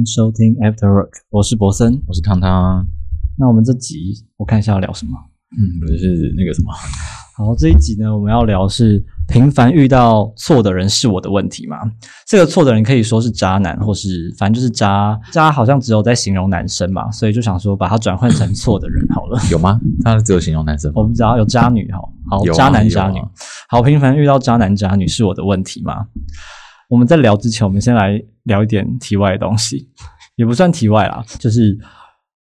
迎收听 After Work，我是博森。我是汤汤。那我们这集我看一下要聊什么？嗯，不是那个什么，好，这一集呢，我们要聊是频繁遇到错的人是我的问题吗？这个错的人可以说是渣男，或是反正就是渣渣，好像只有在形容男生嘛，所以就想说把它转换成错的人好了。有吗？他只有形容男生？我不知道有渣女哈，好啊渣男渣女，好频繁遇到渣男渣女是我的问题吗？我们在聊之前，我们先来聊一点题外的东西，也不算题外啦，就是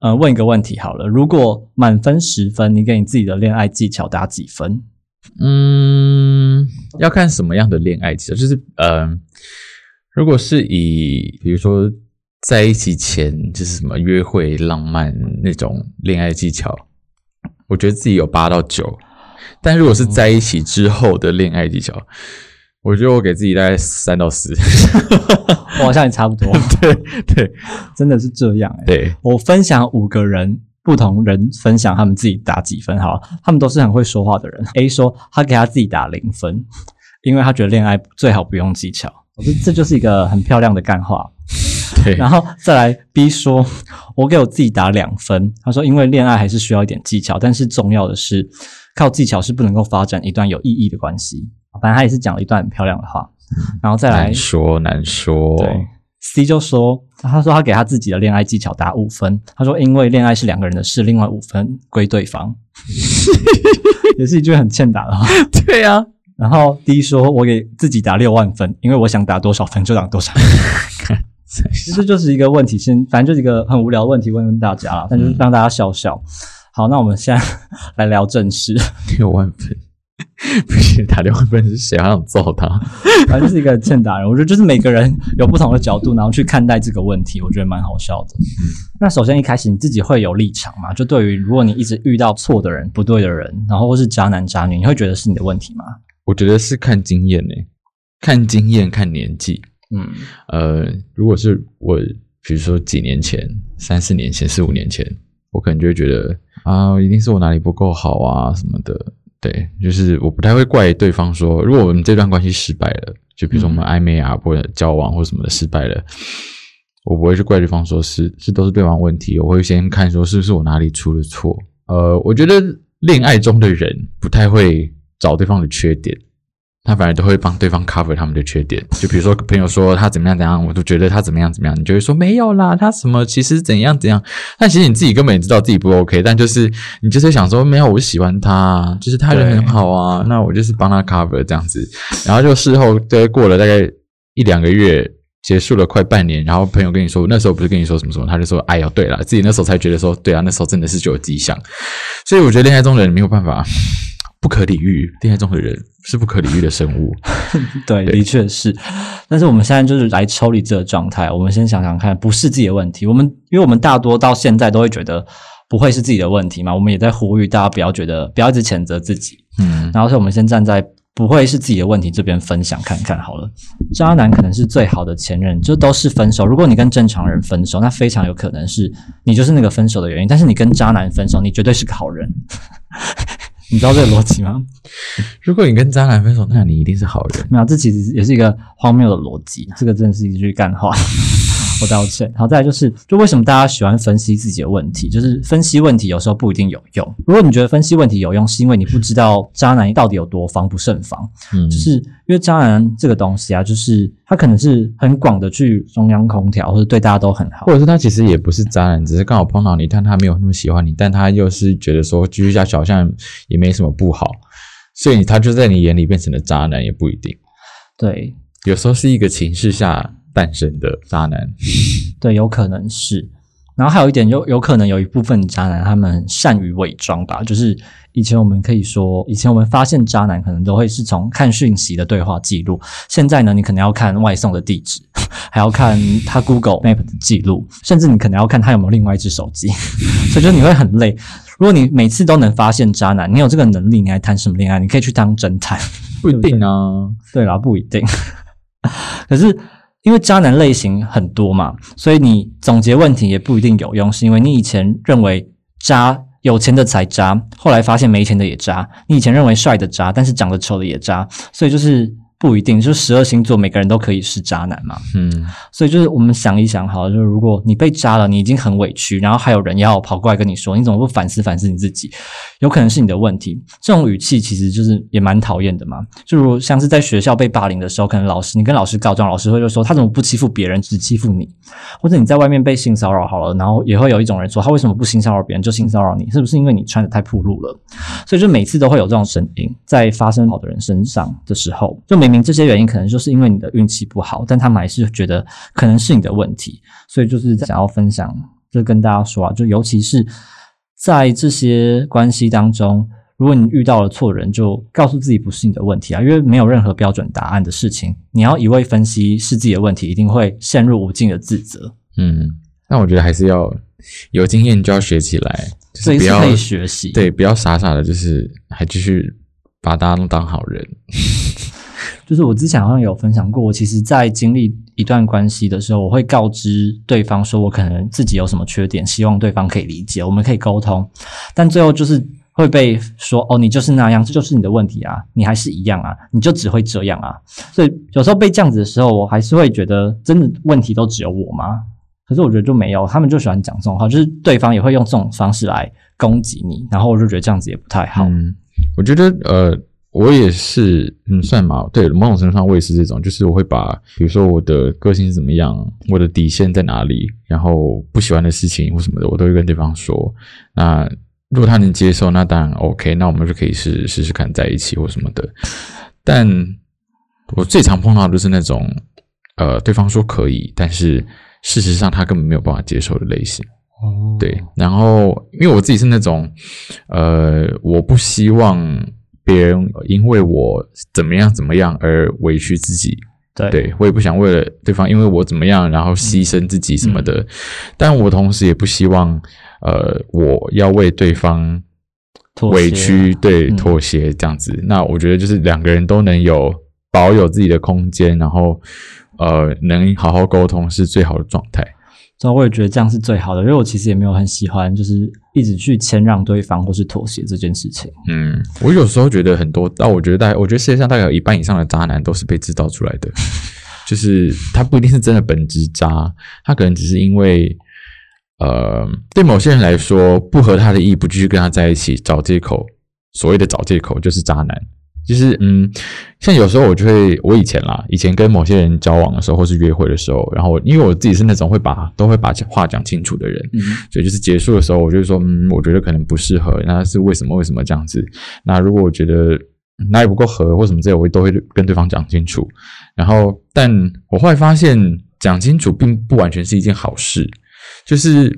呃问一个问题好了，如果满分十分，你给你自己的恋爱技巧打几分？嗯，要看什么样的恋爱技巧，就是呃，如果是以比如说在一起前就是什么约会浪漫那种恋爱技巧，我觉得自己有八到九，但如果是在一起之后的恋爱技巧，我觉得我给自己大概三到四。我好像也差不多，对对真的是这样哎、对，我分享五个人，不同人分享他们自己打几分好了，他们都是很会说话的人。A 说他给他自己打零分，因为他觉得恋爱最好不用技巧。我觉得这就是一个很漂亮的干话。对，然后再来 B 说，我给我自己打两分。他说，因为恋爱还是需要一点技巧，但是重要的是，靠技巧是不能够发展一段有意义的关系。反正他也是讲了一段很漂亮的话。然后再来难说难说。对，C 就说，他说他给他自己的恋爱技巧打五分，他说因为恋爱是两个人的事，另外五分归对方，也是一句很欠打的话。对啊，然后 D 说，我给自己打六万分，因为我想打多少分就打多少分。其实就是一个问题，先反正就是一个很无聊的问题，问问大家啦，但就是让大家笑笑。好，那我们现在来聊正事，六万分，不是打六万分是谁？好想揍他。反正就是一个很欠打人。我觉得就是每个人有不同的角度，然后去看待这个问题，我觉得蛮好笑的。那首先一开始你自己会有立场嘛？就对于如果你一直遇到错的人、不对的人，然后或是渣男渣女，你会觉得是你的问题吗？我觉得是看经验呢、看经验，看年纪。嗯呃，如果是我，比如说几年前、三四年前、四五年前，我可能就会觉得啊，一定是我哪里不够好啊什么的。对，就是我不太会怪对方说，如果我们这段关系失败了，就比如说我们暧昧啊，或者交往或什么的失败了，我不会去怪对方说是是都是对方问题，我会先看说是不是我哪里出了错。呃，我觉得恋爱中的人不太会找对方的缺点，他反而都会帮对方 cover 他们的缺点。就比如说 朋友说他怎么样怎样，我都觉得他怎么样怎么样，你就会说没有啦，他什么其实怎样怎样。但其实你自己根本也知道自己不 OK，但就是你就是想说没有，我喜欢他啊，就是他人很好啊，那我就是帮他 cover 这样子。然后就事后对过了大概一两个月。结束了快半年，然后朋友跟你说，那时候不是跟你说什么什么，他就说，哎呦，对了，自己那时候才觉得说，对啊，那时候真的是就有迹象，所以我觉得恋爱中的人没有办法，不可理喻，恋爱中的人是不可理喻的生物。对，的确是。但是我们现在就是来抽离这个状态，我们先想想看，不是自己的问题。我们因为我们大多到现在都会觉得不会是自己的问题嘛，我们也在呼吁大家不要觉得，不要一直谴责自己。嗯，然后，所以我们先站在不会是自己的问题这边分享看看好了。渣男可能是最好的前任，就都是分手。如果你跟正常人分手，那非常有可能是你就是那个分手的原因。但是你跟渣男分手，你绝对是个好人。你知道这个逻辑吗？如果你跟渣男分手，那你一定是好人。没有，这其实也是一个荒谬的逻辑。这个真的是一句干话，我道歉。好，再来就是，就为什么大家喜欢分析自己的问题？就是分析问题有时候不一定有用。如果你觉得分析问题有用，是因为你不知道渣男到底有多防不胜防。嗯，就是因为渣男这个东西啊，就是他可能是很广的去中央空调，或者对大家都很好或。者是他其实也不是渣男，只是刚好碰到你，但他没有那么喜欢你，但他又是觉得说继续下去好像也没什么不好，所以他就在你眼里变成了渣男，也不一定。对有时候是一个情势下诞生的渣男。对，有可能是。然后还有一点，有有可能有一部分渣男他们很善于伪装吧，就是以前我们可以说，以前我们发现渣男可能都会是从看讯息的对话记录，现在呢，你可能要看外送的地址，还要看他 Google Map 的记录，甚至你可能要看他有没有另外一只手机，所以就你会很累。如果你每次都能发现渣男，你有这个能力，你还谈什么恋爱？你可以去当侦探。不一定啊，对啦，不一定。可是因为渣男类型很多嘛，所以你总结问题也不一定有用，是因为你以前认为渣有钱的才渣，后来发现没钱的也渣；你以前认为帅的渣，但是长得丑的也渣，所以就是不一定，就十二星座每个人都可以是渣男嘛。嗯所以就是我们想一想，好了，就是如果你被渣了，你已经很委屈，然后还有人要跑过来跟你说，你怎么不反思反思你自己？有可能是你的问题。这种语气其实就是也蛮讨厌的嘛。就如像是在学校被霸凌的时候，可能老师你跟老师告状，老师会就说他怎么不欺负别人，只欺负你？或者你在外面被性骚扰好了，然后也会有一种人说他为什么不性骚扰别人，就性骚扰你？是不是因为你穿的太暴露了？所以就每次都会有这种声音在发生好的人身上的时候，就明明这些原因可能就是因为你的运气不好，但他们还是觉得可能是你的问题，所以就是想要分享，就跟大家说啊，就尤其是在这些关系当中，如果你遇到了错人，就告诉自己不是你的问题啊，因为没有任何标准答案的事情，你要一味分析是自己的问题，一定会陷入无尽的自责，嗯，那我觉得还是要有经验就要学起来，就所以是不要是可以学习。对，不要傻傻的，就是还继续把大家都当好人。就是我之前好像有分享过，我其实，在经历一段关系的时候，我会告知对方说，我可能自己有什么缺点，希望对方可以理解，我们可以沟通。但最后就是会被说，哦，你就是那样，这就是你的问题啊，你还是一样啊，你就只会这样啊。所以有时候被这样子的时候，我还是会觉得，真的问题都只有我吗？可是我觉得就没有，他们就喜欢讲这种话，就是对方也会用这种方式来攻击你，然后我就觉得这样子也不太好。嗯，我觉得呃，我也是，嗯，算嘛，对，某种程度上我也是这种，就是我会把，比如说我的个性是怎么样，我的底线在哪里，然后不喜欢的事情或什么的，我都会跟对方说。那如果他能接受，那当然 OK，那我们就可以试试试看在一起或什么的。但我最常碰到的就是那种，呃，对方说可以，但是事实上他根本没有办法接受的类型。哦，对，然后因为我自己是那种，呃，我不希望别人因为我怎么样怎么样而委屈自己，对。对我也不想为了对方因为我怎么样然后牺牲自己什么的，但我同时也不希望，呃，我要为对方委屈，对嗯。妥协这样子。那我觉得就是两个人都能有保有自己的空间，然后呃，能好好沟通是最好的状态。所以我也觉得这样是最好的，因为我其实也没有很喜欢，就是一直去谦让对方或是妥协这件事情。嗯，我有时候觉得很多，但我觉得大概，我觉得世界上大概有一半以上的渣男都是被制造出来的，就是他不一定是真的本质渣，他可能只是因为，呃，对某些人来说不合他的意，不继续跟他在一起，找借口，所谓的找借口就是渣男。就是嗯，像有时候我就会，我以前啦，以前跟某些人交往的时候，或是约会的时候，然后因为我自己是那种会把都会把话讲清楚的人，嗯，所以就是结束的时候，我就说，嗯，我觉得可能不适合，那是为什么？为什么这样子？那如果我觉得嗯哪里不够合或什么之类，我都会跟对方讲清楚。然后，但我后来发现，讲清楚并不完全是一件好事，就是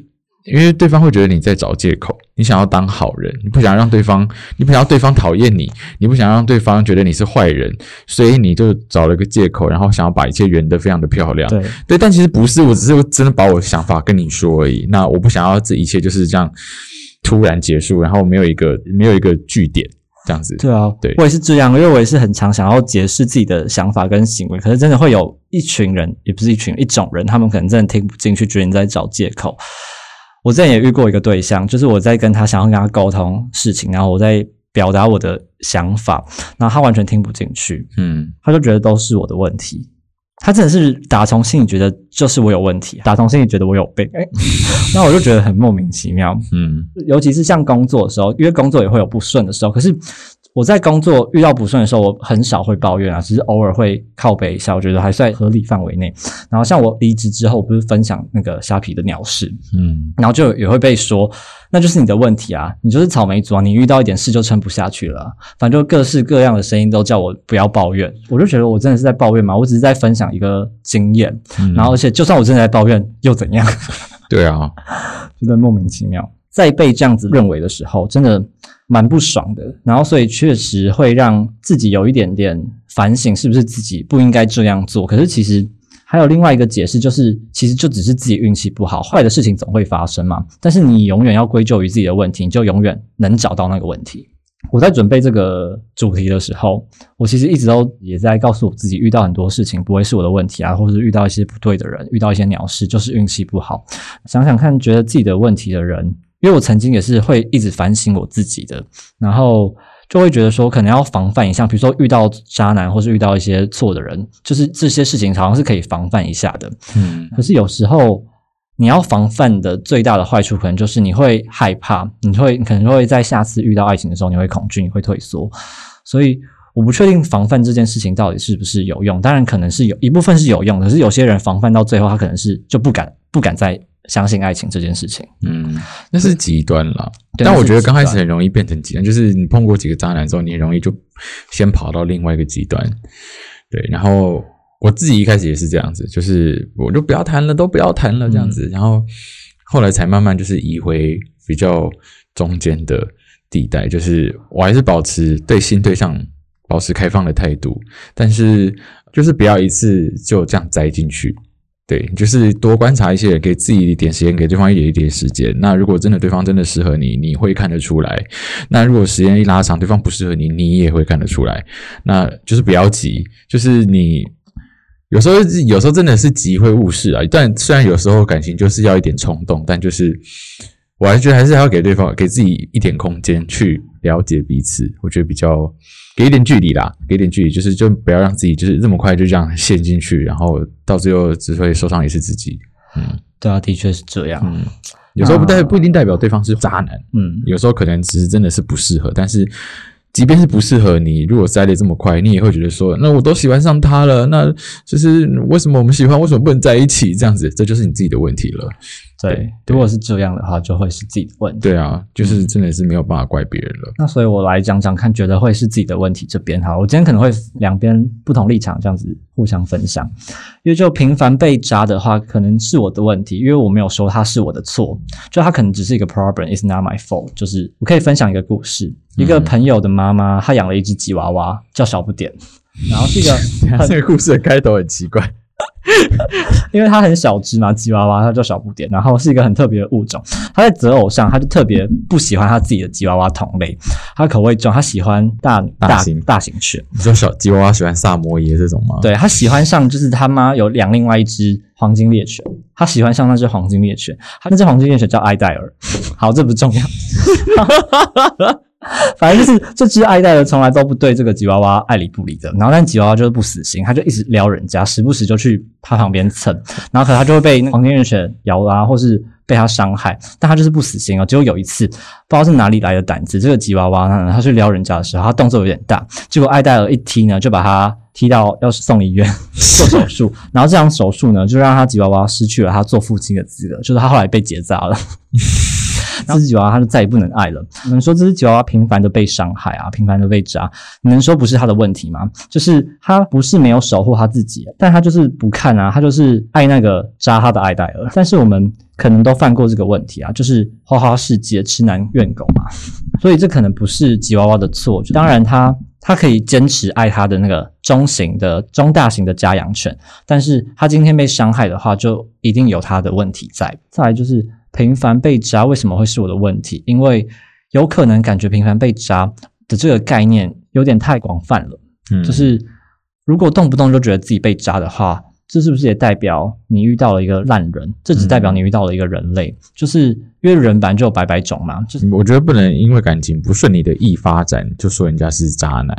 因为对方会觉得你在找借口，你想要当好人，你不想让对方，你不想让对方讨厌你，你不想让对方觉得你是坏人，所以你就找了个借口，然后想要把一切圆得非常的漂亮。对，对，但其实不是，我只是真的把我的想法跟你说而已。那我不想要这一切就是这样突然结束，然后没有一个没有一个据点这样子。对啊，对我也是这样，因为我也是很常想要解释自己的想法跟行为，可是真的会有一群人，也不是一群，一种人，他们可能真的听不进去，觉得你在找借口。我之前也遇过一个对象，就是我在跟他想要跟他沟通事情，然后我在表达我的想法，然后他完全听不进去，嗯他就觉得都是我的问题。他真的是打从心里觉得就是我有问题，打从心里觉得我有病，哎，那我就觉得很莫名其妙。嗯尤其是像工作的时候，因为工作也会有不顺的时候。可是我在工作遇到不顺的时候，我很少会抱怨啊，只是偶尔会靠背一下，我觉得还算合理范围内。然后像我离职之后，不是分享那个虾皮的鸟事，嗯然后就也会被说，那就是你的问题啊，你就是草莓族啊，你遇到一点事就撑不下去了啊、反正就各式各样的声音都叫我不要抱怨，我就觉得我真的是在抱怨嘛，我只是在分享一个经验，嗯然后而且就算我真的在抱怨又怎样？对啊，觉得莫名其妙。在被这样子认为的时候，真的蛮不爽的。然后，所以确实会让自己有一点点反省，是不是自己不应该这样做。可是其实还有另外一个解释，就是其实就只是自己运气不好，坏的事情总会发生嘛。但是你永远要归咎于自己的问题，你就永远能找到那个问题。我在准备这个主题的时候，我其实一直都也在告诉我自己，遇到很多事情不会是我的问题啊，或者是遇到一些不对的人，遇到一些鸟事，就是运气不好。想想看，觉得自己的问题的人，因为我曾经也是会一直反省我自己的，然后就会觉得说可能要防范一下，比如说遇到渣男或是遇到一些错的人，就是这些事情好像是可以防范一下的。嗯可是有时候你要防范的最大的坏处，可能就是你会害怕，你会可能会在下次遇到爱情的时候，你会恐惧，你会退缩。所以我不确定防范这件事情到底是不是有用，当然可能是有一部分是有用，可是有些人防范到最后，他可能是就不敢不敢再相信爱情这件事情。嗯，那是极端了。但我觉得刚开始很容易变成极端，就是你碰过几个渣男之后，你很容易就先跑到另外一个极端。对，然后我自己一开始也是这样子，就是我就不要谈了，都不要谈了这样子，然后后来才慢慢就是移回比较中间的地带，就是我还是保持对新对象保持开放的态度，但是就是不要一次就这样栽进去。对，就是多观察一些，给自己一点时间，给对方一点一点时间。那如果真的对方真的适合你，你会看得出来。那如果时间一拉长，对方不适合你，你也会看得出来。那就是不要急，就是你有时候有时候真的是急会误事啊。但虽然有时候感情就是要一点冲动，但就是我还觉得还是要给对方给自己一点空间去了解彼此。我觉得比较给一点距离啦，给一点距离，就是就不要让自己就是这么快就这样陷进去，然后到最后只会受伤也是自己。嗯对啊，的确是这样。嗯，有时候不代不一定代表对方是渣男，嗯，有时候可能只是真的是不适合，但是。即便是不适合你，如果塞得这么快，你也会觉得说，那我都喜欢上他了，那就是为什么我们喜欢，为什么不能在一起？这样子，这就是你自己的问题了。对对，如果是这样的话，就会是自己的问题。对啊，就是真的是没有办法怪别人了。那所以我来讲讲看，觉得会是自己的问题这边哈。我今天可能会两边不同立场这样子互相分享，因为就频繁被扎的话，可能是我的问题，因为我没有说他是我的错，就他可能只是一个 problem，is not my fault。就是我可以分享一个故事，一个朋友的妈妈，她养了一只吉娃娃，叫小不点，然后是一个 很这个故事的开头很奇怪。因为它很小只嘛，吉娃娃它叫小不点，然后是一个很特别的物种。它在择偶上，它就特别不喜欢它自己的吉娃娃同类，它口味重，它喜欢大大型大型犬。你说小吉娃娃喜欢萨摩耶这种吗？，对，它喜欢上就是他妈有养另外一只黄金猎犬，它喜欢上那只黄金猎犬，它那只黄金猎犬叫埃戴尔。好，这不重要。反正就是这只艾戴尔从来都不对这个吉娃娃爱理不理的，然后但吉娃娃就是不死心，它就一直撩人家，时不时就去它旁边蹭，然后可它就会被黄金猎犬咬啊，或是被它伤害，但它就是不死心哦。结果有一次不知道是哪里来的胆子，这个吉娃娃呢，它去撩人家的时候，它动作有点大，结果艾戴尔一踢呢，就把它踢到要送医院 做手术，然后这场手术呢，就让他吉娃娃失去了他做父亲的资格，就是他后来被结扎了。这只吉娃娃他就再也不能爱了。你能说这只吉娃娃频繁的被伤害啊，频繁的被扎，你能说不是他的问题吗？就是他不是没有守护他自己，但他就是不看啊，他就是爱那个扎他的爱戴尔。但是我们可能都犯过这个问题啊，就是花花世界痴男怨狗嘛。所以这可能不是吉娃娃的错，当然他他可以坚持爱他的那个中型的中大型的家养犬，但是他今天被伤害的话，就一定有他的问题在。再来就是频繁被扎，为什么会是我的问题？因为有可能感觉频繁被扎的这个概念有点太广泛了，嗯就是如果动不动就觉得自己被扎的话。这是不是也代表你遇到了一个烂人？这只代表你遇到了一个人类，就是因为人本来就有百百种嘛，就是我觉得不能因为感情不顺利的易发展就说人家是渣男。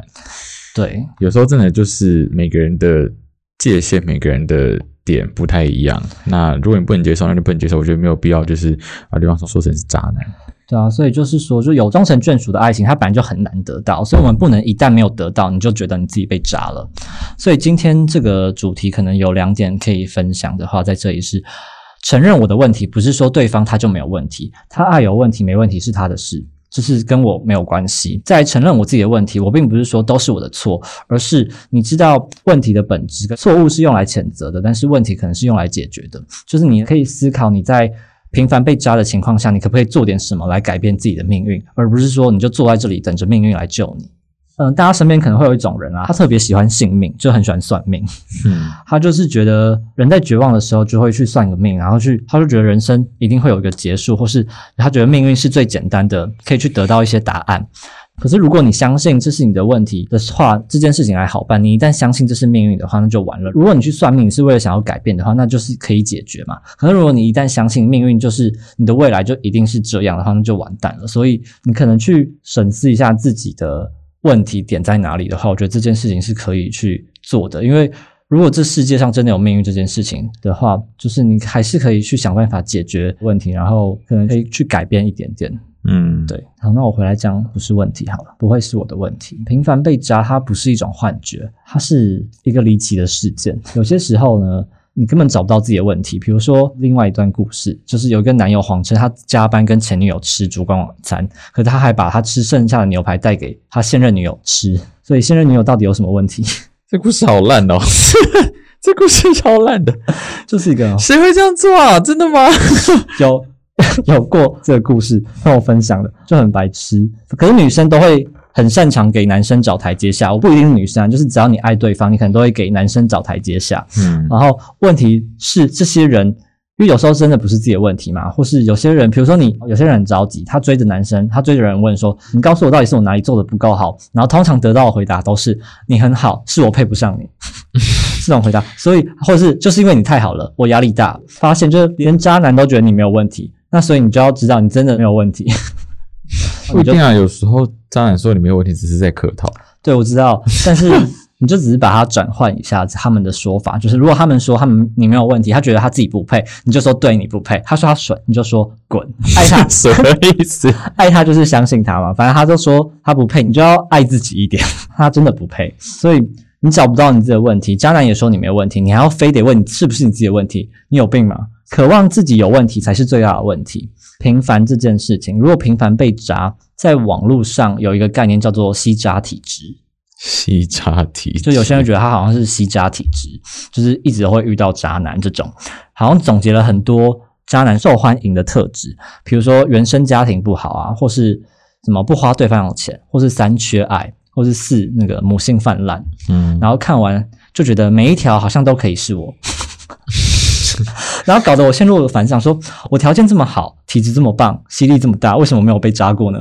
对，有时候真的就是每个人的界限，每个人的点不太一样。那如果你不能接受，那就不能接受。我觉得没有必要就是把对方说成是渣男。对啊，所以就是说，就有终成眷属的爱情，它本来就很难得到，所以我们不能一旦没有得到，你就觉得你自己被渣了。所以今天这个主题可能有两点可以分享的话，在这里是承认我的问题，不是说对方他就没有问题，他爱有问题没问题是他的事。就是跟我没有关系，在承认我自己的问题，我并不是说都是我的错，而是你知道问题的本质，错误是用来谴责的，但是问题可能是用来解决的。就是你可以思考你在频繁被扎的情况下，你可不可以做点什么来改变自己的命运，而不是说你就坐在这里等着命运来救你。嗯，大家身边可能会有一种人啊，他特别喜欢信命，就很喜欢算命。嗯他就是觉得人在绝望的时候就会去算个命，然后去他就觉得人生一定会有一个结束，或是他觉得命运是最简单的，可以去得到一些答案。可是如果你相信这是你的问题的话，这件事情还好办。你一旦相信这是命运的话，那就完了。如果你去算命是为了想要改变的话，那就是可以解决嘛。可是如果你一旦相信命运就是你的未来就一定是这样的话，那就完蛋了。所以你可能去审视一下自己的问题点在哪里的话，我觉得这件事情是可以去做的。因为如果这世界上真的有命运这件事情的话，就是你还是可以去想办法解决问题，然后可能可以去改变一点点。嗯，对，好，那我回来讲不是问题好了，不会是我的问题。频繁被扎，它不是一种幻觉，它是一个离奇的事件。有些时候呢，你根本找不到自己的问题。比如说，另外一段故事，就是有一个男友谎称他加班跟前女友吃烛光晚餐，可他还把他吃剩下的牛排带给他现任女友吃。所以现任女友到底有什么问题？这故事好烂哦，这故事超烂的，就是一个谁会这样做啊？真的吗？有有过这个故事跟我分享的，就很白痴。可是女生都会很擅长给男生找台阶下，我不一定是女生啊，就是只要你爱对方，你可能都会给男生找台阶下。嗯然后问题是这些人，因为有时候真的不是自己的问题嘛，或是有些人，比如说你，有些人很着急，他追着男生，他追着人问说：“你告诉我到底是我哪里做的不够好？”然后通常得到的回答都是：“你很好，是我配不上你。” 这种回答，所以或是就是因为你太好了，我压力大，发现就是连渣男都觉得你没有问题，那所以你就要知道你真的没有问题。不一定啊，有时候渣男说你没有问题，只是在客套。对，我知道，但是你就只是把它转换一下他们的说法，就是如果他们说他们你没有问题，他觉得他自己不配，你就说对你不配；他说他损，你就说滚。爱他什么意思？爱 他就是相信他嘛，反正他就说他不配，你就要爱自己一点，他真的不配，所以你找不到你自己的问题，渣男也说你没有问题，你还要非得问你是不是你自己的问题，你有病吗？渴望自己有问题才是最大的问题。平凡这件事情，如果平凡被渣，在网络上有一个概念叫做吸渣体质。吸渣体质，就有些人觉得他好像是吸渣体质，就是一直都会遇到渣男这种，好像总结了很多渣男受欢迎的特质，比如说原生家庭不好啊，或是什么不花对方的钱，或是三缺爱，或是四那个母性泛滥，嗯，然后看完就觉得每一条好像都可以是我。然后搞得我陷入了反想，说我条件这么好，体质这么棒，吸力这么大，为什么没有被扎过呢？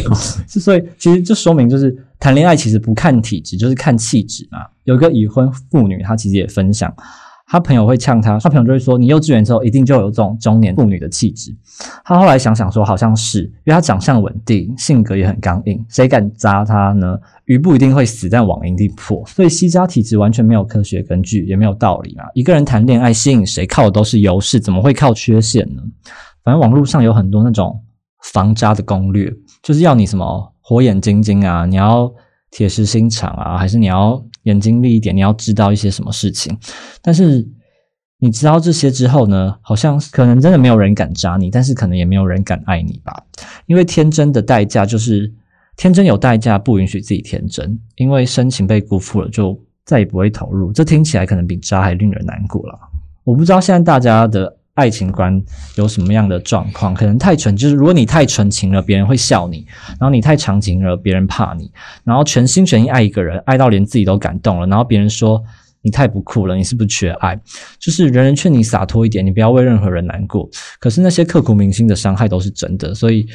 所以其实就说明，就是谈恋爱其实不看体质，就是看气质嘛。有一个已婚妇女，她其实也分享，他朋友会呛他，他朋友就会说，你幼稚园之后一定就有这种中年妇女的气质。他后来想想说，好像是，因为他长相稳定，性格也很刚硬，谁敢扎他呢？鱼不一定会死，但网一定破。所以吸渣体质完全没有科学根据，也没有道理嘛。一个人谈恋爱吸引谁，靠的都是优势，怎么会靠缺陷呢？反正网络上有很多那种防渣的攻略，就是要你什么火眼金睛啊，你要铁石心肠啊，还是你要眼睛利一点，你要知道一些什么事情。但是你知道这些之后呢，好像可能真的没有人敢渣你，但是可能也没有人敢爱你吧，因为天真的代价就是。天真有代价，不允许自己天真，因为深情被辜负了，就再也不会投入。这听起来可能比渣还令人难过了。我不知道现在大家的爱情观有什么样的状况，可能太纯，就是如果你太纯情了，别人会笑你；然后你太长情了，别人怕你；然后全心全意爱一个人，爱到连自己都感动了，然后别人说你太不酷了，你是不是缺爱？就是人人劝你洒脱一点，你不要为任何人难过。可是那些刻骨铭心的伤害都是真的，所以。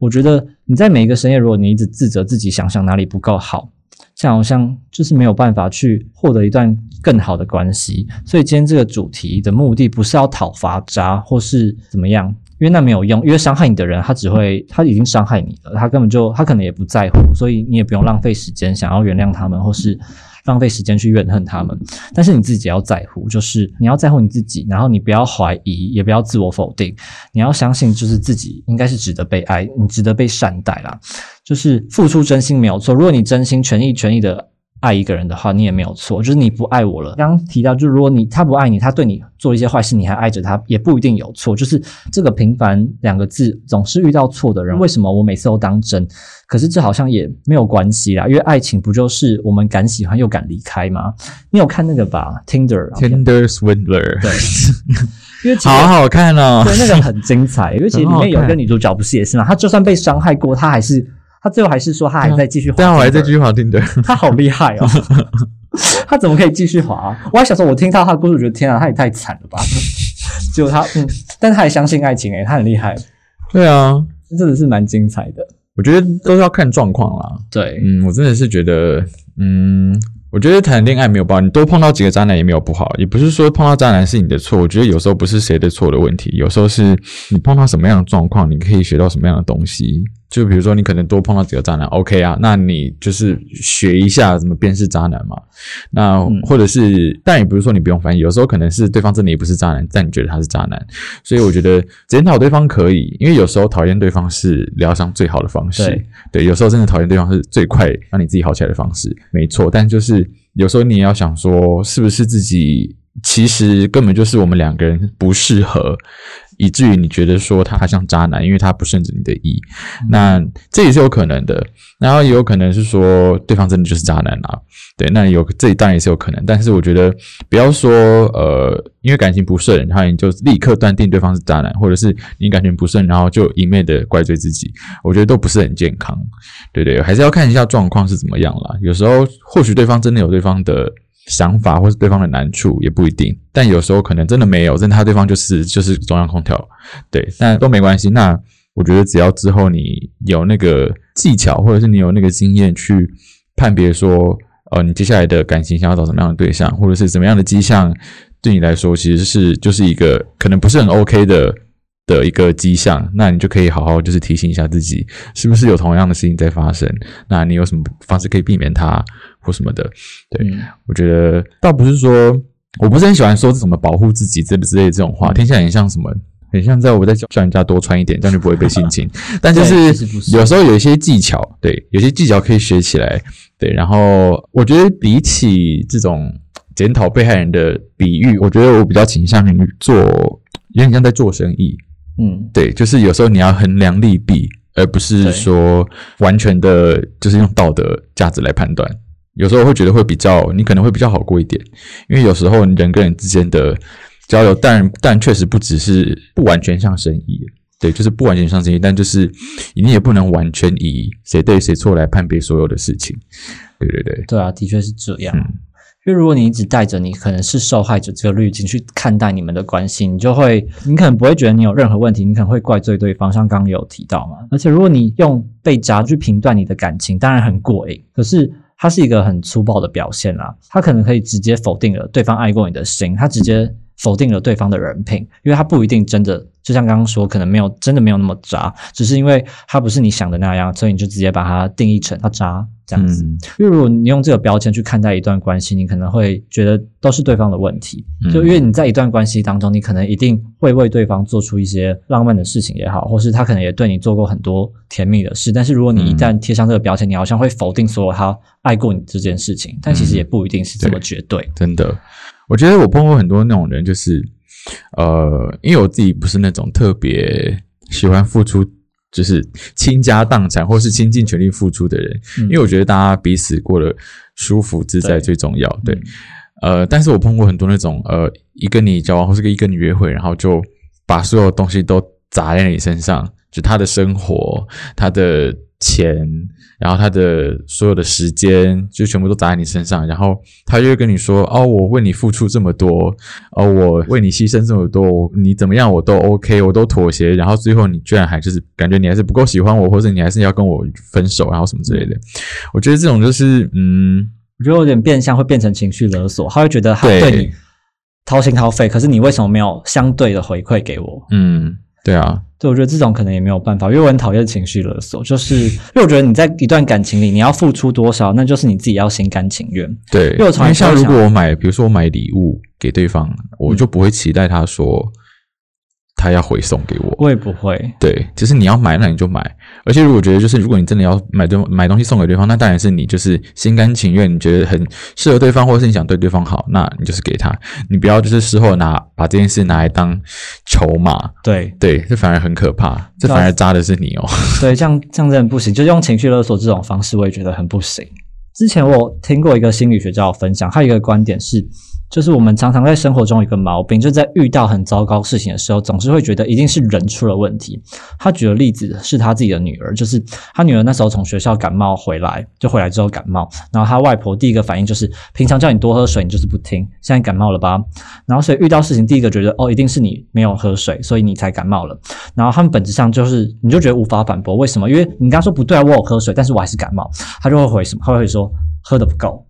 我觉得你在每一个深夜，如果你一直自责自己，想想哪里不够好，这样好像就是没有办法去获得一段更好的关系。所以今天这个主题的目的不是要讨伐渣或是怎么样，因为那没有用，因为伤害你的人他只会他已经伤害你了，他根本就他可能也不在乎，所以你也不用浪费时间想要原谅他们或是。浪费时间去怨恨他们，但是你自己要在乎，就是你要在乎你自己，然后你不要怀疑，也不要自我否定，你要相信，就是自己应该是值得被爱，你值得被善待啦，就是付出真心没有错。如果你真心全意全意的爱一个人的话，你也没有错。就是你不爱我了，刚刚提到，就是如果你他不爱你，他对你做一些坏事，你还爱着他，也不一定有错。就是这个平凡两个字，总是遇到错的人。为什么我每次都当真？可是这好像也没有关系啦，因为爱情不就是我们敢喜欢又敢离开吗？你有看那个吧？Tinder Tinder Swindler，对，因为好好看哦。对那个很精彩，因为其实里面有一个女主角不是也是吗？她就算被伤害过，她还是她最后还是说他还在继续滑 Tinder。对啊，我还在继续滑 Tinder。她好厉害哦！他怎么可以继续滑、啊？我还想说，我听到他的故事，我觉得天啊，他也太惨了吧！结果他嗯，但他还相信爱情诶、他很厉害，对啊，真的是蛮精彩的。我觉得都是要看状况啦。对，嗯，我真的是觉得，嗯，我觉得谈恋爱没有不好，你多碰到几个渣男也没有不好，也不是说碰到渣男是你的错。我觉得有时候不是谁的错的问题，有时候是你碰到什么样的状况，你可以学到什么样的东西。就比如说你可能多碰到几个渣男，OK 啊，那你就是学一下怎么辨识渣男嘛。那嗯或者是，但也不是说你不用翻译，有时候可能是对方真的也不是渣男，但你觉得他是渣男，所以我觉得检讨对方可以，因为有时候讨厌对方是疗伤最好的方式。对对，有时候真的讨厌对方是最快让你自己好起来的方式，没错。但就是有时候你也要想说，是不是自己其实根本就是我们两个人不适合，以至于你觉得说他像渣男，因为他不顺着你的意。那这也是有可能的，然后也有可能是说对方真的就是渣男啊。对，那有这当然也是有可能，但是我觉得不要说呃，因为感情不顺，然后你就立刻断定对方是渣男，或者是你感情不顺，然后就一昧的怪罪自己，我觉得都不是很健康。对对，还是要看一下状况是怎么样啦。有时候或许对方真的有对方的想法，或是对方的难处，也不一定。但有时候可能真的没有，真的他对方就是就是中央空调，对，但都没关系。那我觉得只要之后你有那个技巧，或者是你有那个经验去判别说，呃，你接下来的感情想要找什么样的对象，或者是怎么样的迹象，对你来说其实是就是一个可能不是很 OK 的。的一个迹象，那你就可以好好就是提醒一下自己，是不是有同样的事情在发生？那你有什么方式可以避免它或什么的？对，嗯我觉得倒不是说，我不是很喜欢说什么保护自己之之类的这种话，听起来很像什么，很像在我在叫叫人家多穿一点，这样就不会被性侵。但就是有时候有一些技巧，对，有些技巧可以学起来，对。然后我觉得比起这种检讨被害人的比喻，我觉得我比较倾向于做，有点像在做生意，嗯，对，就是有时候你要衡量利弊，而不是说完全的，就是用道德价值来判断。有时候会觉得会比较，你可能会比较好过一点，因为有时候人跟人之间的交流，但但确实不只是不完全像生意，对，就是不完全像生意，但就是你也不能完全以谁对谁错来判别所有的事情。对对对，对啊，的确是这样。嗯因为如果你一直带着你可能是受害者这个滤镜去看待你们的关系，你就会，你可能不会觉得你有任何问题，你可能会怪罪对方，像刚刚有提到嘛。而且如果你用被夹去评断你的感情，当然很过瘾，可是他是一个很粗暴的表现啦。他可能可以直接否定了对方爱过你的心，他直接否定了对方的人品，因为他不一定真的，就像刚刚说，可能没有真的没有那么渣，只是因为他不是你想的那样，所以你就直接把它定义成他渣这样子。嗯因为如果你用这个标签去看待一段关系，你可能会觉得都是对方的问题。嗯就因为你在一段关系当中，你可能一定会为对方做出一些浪漫的事情也好，或是他可能也对你做过很多甜蜜的事。但是如果你一旦贴上这个标签，你好像会否定所有他爱过你这件事情，但其实也不一定是这么绝对。真的，我觉得我碰过很多那种人，就是呃，因为我自己不是那种特别喜欢付出，就是倾家荡产或是倾尽全力付出的人，嗯因为我觉得大家彼此过得舒服自在最重要。对，嗯呃，但是我碰过很多那种呃，一跟你交往或是一跟你约会，然后就把所有东西都砸在你身上，就他的生活、他的钱，然后他的所有的时间，就全部都砸在你身上，然后他就会跟你说：“哦，我为你付出这么多，哦，我为你牺牲这么多，你怎么样我都 OK，我都妥协。”然后最后你居然还就是感觉你还是不够喜欢我，或者你还是要跟我分手，然后什么之类的。我觉得这种就是嗯。我觉得有点变相，会变成情绪勒索。他会觉得他对对你掏心掏肺，可是你为什么没有相对的回馈给我？嗯，对啊，对，我觉得这种可能也没有办法，因为我很讨厌情绪勒索，就是 因为我觉得你在一段感情里，你要付出多少，那就是你自己要心甘情愿。对，因为我从来像如果我买，比如说我买礼物给对方，我就不会期待他说他要回送给我。我也不会，对，就是你要买，那你就买。而且如果觉得就是如果你真的要买东买东西送给对方，那当然是你就是心甘情愿，你觉得很适合对方，或者是你想对对方好，那你就是给他。你不要就是事后拿把这件事拿来当筹码，对对，这反而很可怕，这反而扎的是你哦。对，这样这样真的不行，就是用情绪勒索这种方式，我也觉得很不行。之前我听过一个心理学家分享，他有一个观点是，就是我们常常在生活中有一个毛病，就在遇到很糟糕事情的时候，总是会觉得一定是人出了问题。他举的例子是他自己的女儿，就是他女儿那时候从学校感冒回来，就回来之后感冒，然后他外婆第一个反应就是，平常叫你多喝水，你就是不听，现在感冒了吧？然后所以遇到事情，第一个觉得哦，一定是你没有喝水，所以你才感冒了。然后他们本质上就是，你就觉得无法反驳，为什么？因为你刚刚说不对啊，我有喝水，但是我还是感冒。他就会回什么？他会回说喝的不够。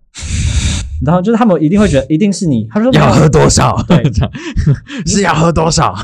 然后就是他们一定会觉得一定是你，他说要喝多少？对 是要喝多少？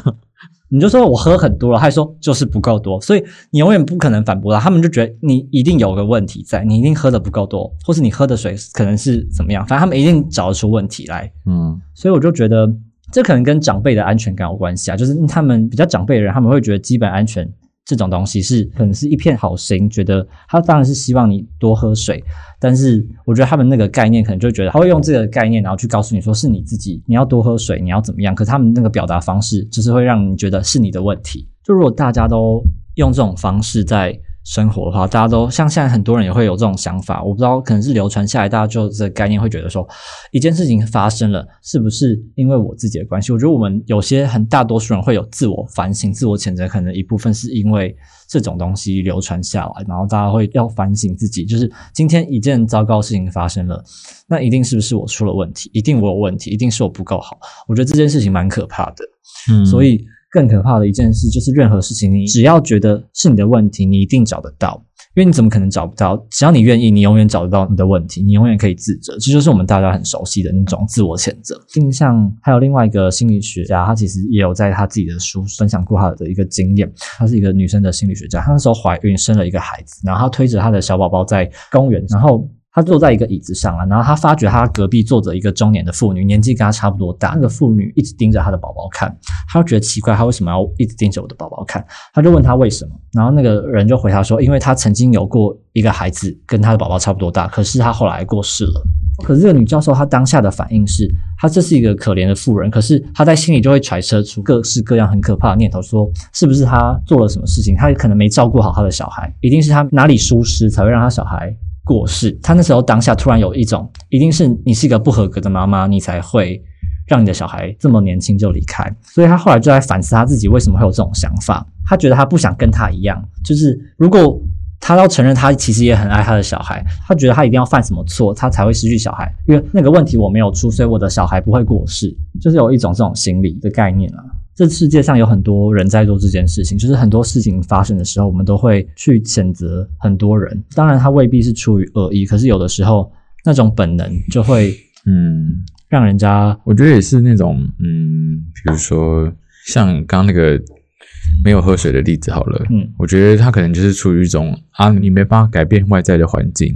你就说我喝很多了，他还说就是不够多，所以你永远不可能反驳他。他们就觉得你一定有个问题在，你一定喝的不够多，或是你喝的水可能是怎么样，反正他们一定找得出问题来。嗯所以我就觉得这可能跟长辈的安全感有关系啊，就是他们比较长辈的人，他们会觉得基本安全这种东西是可能是一片好心，觉得他当然是希望你多喝水，但是我觉得他们那个概念可能就觉得他会用这个概念，然后去告诉你说是你自己你要多喝水，你要怎么样，可是他们那个表达方式就是会让你觉得是你的问题。就如果大家都用这种方式在生活的话，大家都像现在很多人也会有这种想法，我不知道可能是流传下来，大家就这个概念会觉得说，一件事情发生了，是不是因为我自己的关系？我觉得我们有些很大多数人会有自我反省、自我谴责，可能一部分是因为这种东西流传下来，然后大家会要反省自己，就是今天一件糟糕的事情发生了，那一定是不是我出了问题？一定我有问题，一定是我不够好。我觉得这件事情蛮可怕的。嗯所以更可怕的一件事就是，任何事情你只要觉得是你的问题，你一定找得到，因为你怎么可能找不到？只要你愿意，你永远找得到你的问题，你永远可以自责。这就是我们大家很熟悉的那种自我谴责。印象还有另外一个心理学家，他其实也有在他自己的书分享过他的一个经验。她是一个女生的心理学家，她那时候怀孕生了一个孩子，然后她推着她的小宝宝在公园，然后。她坐在一个椅子上啊，然后她发觉她隔壁坐着一个中年的妇女，年纪跟她差不多大。那个妇女一直盯着她的宝宝看，她就觉得奇怪，她为什么要一直盯着我的宝宝看？她就问她为什么，然后那个人就回答说，因为她曾经有过一个孩子跟她的宝宝差不多大，可是她后来过世了。可是这个女教授她当下的反应是，她这是一个可怜的妇人，可是她在心里就会揣测出各式各样很可怕的念头，说是不是她做了什么事情？她可能没照顾好她的小孩，一定是她哪里疏失才会让她小孩过世。他那时候当下突然有一种，一定是你是一个不合格的妈妈，你才会让你的小孩这么年轻就离开。所以他后来就在反思他自己为什么会有这种想法。他觉得他不想跟他一样，就是如果他要承认他其实也很爱他的小孩，他觉得他一定要犯什么错，他才会失去小孩，因为那个问题我没有出，所以我的小孩不会过世，就是有一种这种心理的概念啊。这世界上有很多人在做这件事情，就是很多事情发生的时候，我们都会去谴责很多人。当然，他未必是出于恶意，可是有的时候那种本能就会嗯，让人家我觉得也是那种嗯，比如说像刚刚那个没有喝水的例子好了，嗯我觉得他可能就是出于一种啊，你没办法改变外在的环境，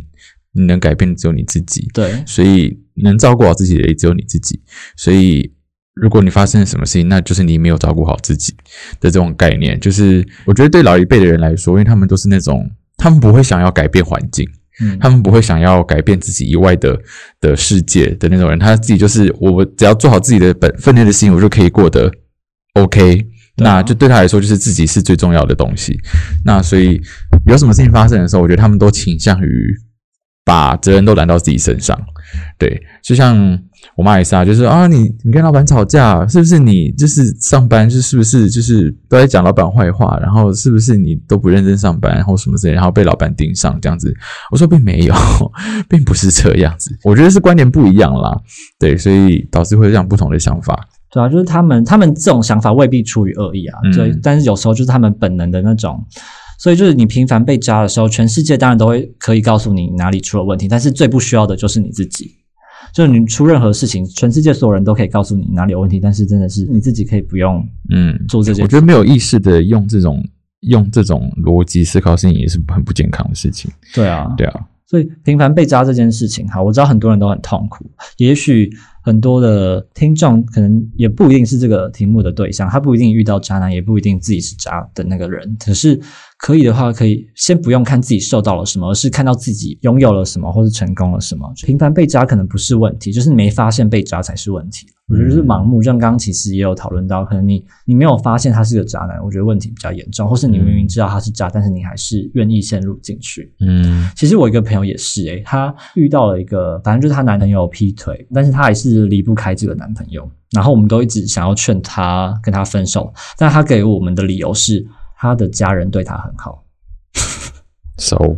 你能改变的只有你自己，对所以能照顾好自己的也只有你自己。所以，如果你发生了什么事情，那就是你没有照顾好自己的这种概念。就是我觉得对老一辈的人来说，因为他们都是那种，他们不会想要改变环境，嗯他们不会想要改变自己以外的的世界的那种人。他自己就是我只要做好自己的本分内的事情，我就可以过得 OK。啊那就对他来说，就是自己是最重要的东西。那所以有什么事情发生的时候，我觉得他们都倾向于把责任都揽到自己身上。对，就像我妈也是啊，就是啊，你你跟老板吵架，是不是你就是上班就是不是就是都在讲老板坏话，然后是不是你都不认真上班，然后什么之类，然后被老板盯上这样子？我说并没有，并不是这样子。我觉得是观点不一样啦，对，所以导致会有这样不同的想法。对啊，就是他们他们这种想法未必出于恶意啊，嗯对，但是有时候就是他们本能的那种，所以就是你频繁被扎的时候，全世界当然都会可以告诉你哪里出了问题，但是最不需要的就是你自己。就是你出任何事情，全世界所有人都可以告诉你哪里有问题，但是真的是你自己可以不用嗯，做这件事。我觉得没有意识的用这种用这种逻辑思考事情也是很不健康的事情。对啊，对啊，所以频繁被扎这件事情，哈，我知道很多人都很痛苦，也许很多的听众可能也不一定是这个题目的对象，他不一定遇到渣男，也不一定自己是渣的那个人。可是可以的话，可以先不用看自己受到了什么，而是看到自己拥有了什么，或是成功了什么。频繁被渣可能不是问题，就是你没发现被渣才是问题。我觉得就是盲目，像刚刚其实也有讨论到，可能你你没有发现他是个渣男，我觉得问题比较严重，或是你明明知道他是渣，但是你还是愿意陷入进去。嗯其实我一个朋友也是、欸，她遇到了一个，反正就是她男朋友劈腿，但是她还是离不开这个男朋友。然后我们都一直想要劝她跟他分手，但她给我们的理由是她的家人对他很好。熟，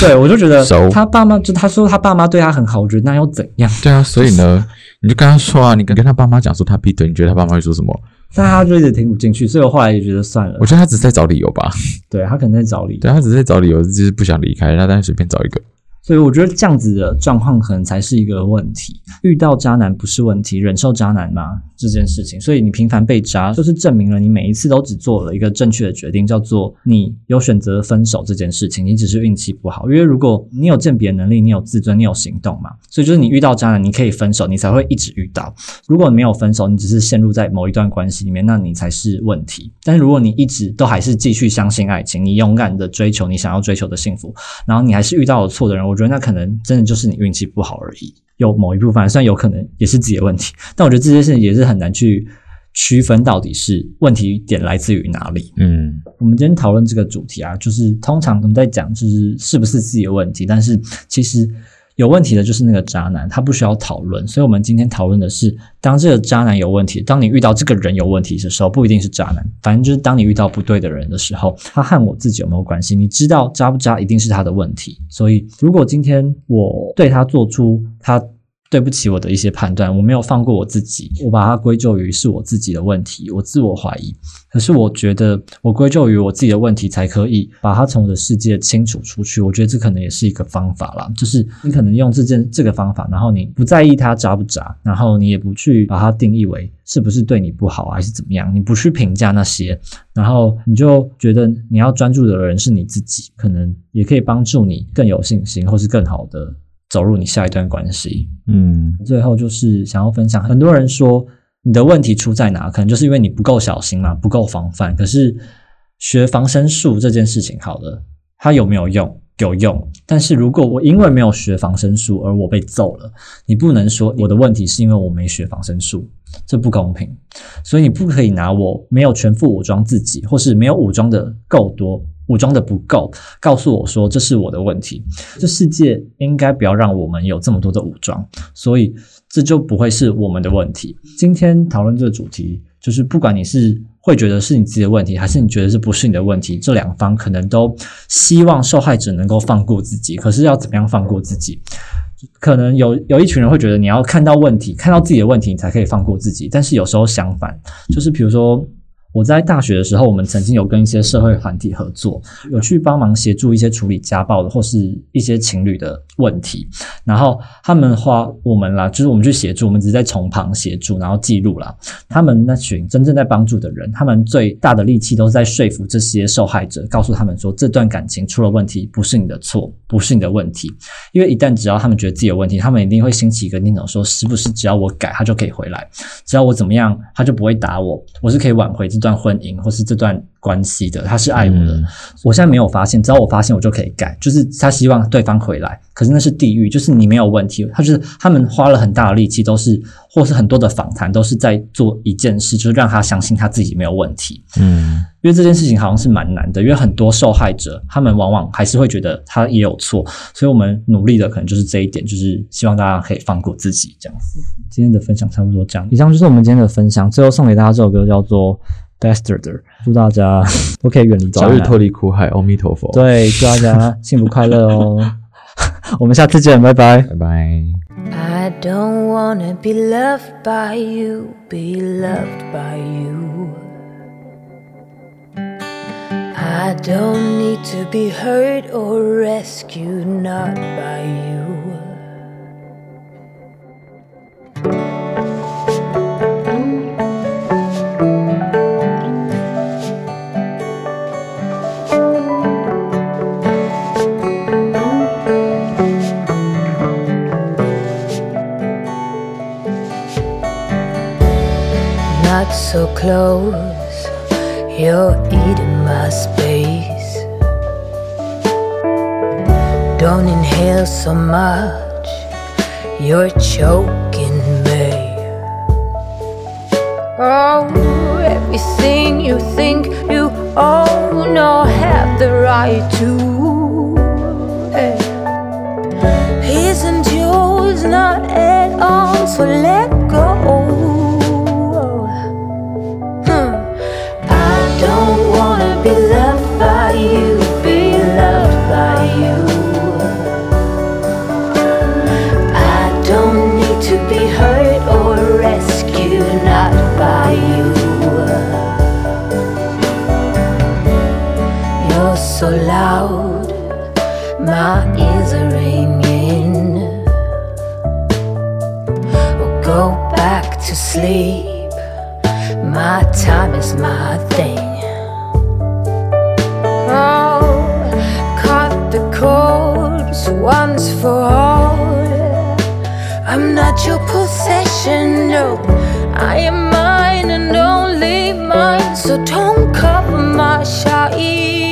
对我就觉得熟他爸妈就他说他爸妈对他很好，我觉得那又怎样？对啊，所以呢，你就跟他说啊，你跟跟他爸妈讲说他劈腿，你觉得他爸妈会说什么？但他就一直听不进去，所以我后来也觉得算了我。觉得他只是在找理由吧。对他可能在找理由。对他只是在找理由，就是不想离开，他当然随便找一个。所以我觉得这样子的状况可能才是一个问题。遇到渣男不是问题，忍受渣男吗？这件事情，所以你频繁被渣，就是证明了你每一次都只做了一个正确的决定，叫做你有选择分手这件事情，你只是运气不好。因为如果你有鉴别能力，你有自尊，你有行动嘛，所以就是你遇到渣男，你可以分手，你才会一直遇到。如果你没有分手，你只是陷入在某一段关系里面，那你才是问题。但是如果你一直都还是继续相信爱情，你勇敢的追求你想要追求的幸福，然后你还是遇到了错的人，我觉得那可能真的就是你运气不好而已。有某一部分，虽然有可能也是自己的问题，但我觉得这件事情也是很难去区分到底是问题点来自于哪里。嗯我们今天讨论这个主题啊，就是通常我们在讲就是是不是自己的问题，但是其实有问题的就是那个渣男，他不需要讨论。所以我们今天讨论的是，当这个渣男有问题，当你遇到这个人有问题的时候，不一定是渣男，反正就是当你遇到不对的人的时候，他和我自己有没有关系？你知道渣不渣，一定是他的问题。所以如果今天我对他做出他对不起我的一些判断，我没有放过我自己，我把它归咎于是我自己的问题，我自我怀疑。可是我觉得我归咎于我自己的问题，才可以把它从我的世界清除出去。我觉得这可能也是一个方法啦，就是你可能用这件这个方法，然后你不在意它渣不渣，然后你也不去把它定义为是不是对你不好还是怎么样，你不去评价那些，然后你就觉得你要专注的人是你自己，可能也可以帮助你更有信心，或是更好的走入你下一段关系。嗯最后就是想要分享，很多人说你的问题出在哪，可能就是因为你不够小心嘛，不够防范。可是学防身术这件事情，好了，它有没有用？有用。但是如果我因为没有学防身术而我被揍了，你不能说我的问题是因为我没学防身术，这不公平。所以你不可以拿我没有全副武装自己，或是没有武装的够多。武装的不够，告诉我说这是我的问题。这世界应该不要让我们有这么多的武装，所以这就不会是我们的问题。今天讨论这个主题，就是不管你是会觉得是你自己的问题，还是你觉得这不是你的问题，这两方可能都希望受害者能够放过自己。可是要怎么样放过自己？可能有有一群人会觉得你要看到问题，看到自己的问题，你才可以放过自己。但是有时候相反，就是比如说。我在大学的时候，我们曾经有跟一些社会团体合作，有去帮忙协助一些处理家暴的或是一些情侣的问题。然后他们花我们啦，就是我们去协助，我们只是在从旁协助，然后记录啦。他们那群真正在帮助的人，他们最大的力气都是在说服这些受害者，告诉他们说这段感情出了问题，不是你的错，不是你的问题。因为一旦只要他们觉得自己有问题，他们一定会兴起一个念头，说是不是只要我改，他就可以回来？只要我怎么样，他就不会打我，我是可以挽回这段婚姻或是这段关系的。他是爱我的，嗯我现在没有发现，只要我发现，我就可以改。就是他希望对方回来，可是那是地狱，就是你没有问题。他就是他们花了很大的力气，都是或是很多的访谈，都是在做一件事，就是让他相信他自己没有问题。嗯因为这件事情好像是蛮难的，因为很多受害者他们往往还是会觉得他也有错，所以我们努力的可能就是这一点，就是希望大家可以放过自己这样子。今天的分享差不多这样，以上就是我们今天的分享。最后送给大家这首歌叫做《Bastard》，祝大家都可以远离早日脱离苦海，阿弥陀佛。，对，祝大家幸福快乐哦！我们下次见，拜拜。拜拜。I don't wanna be loved by you, be loved by you. I don't need to be hurt or rescued, not by you. So close, you're eating my space. Don't inhale so much, you're choking me. Oh, everything you think you own or have the right to. Isn't yours not at all, so let go. sleep. My time is my thing. Oh, cut the cords once for all. I'm not your possession, no. I am mine and only mine, so don't cover my shine.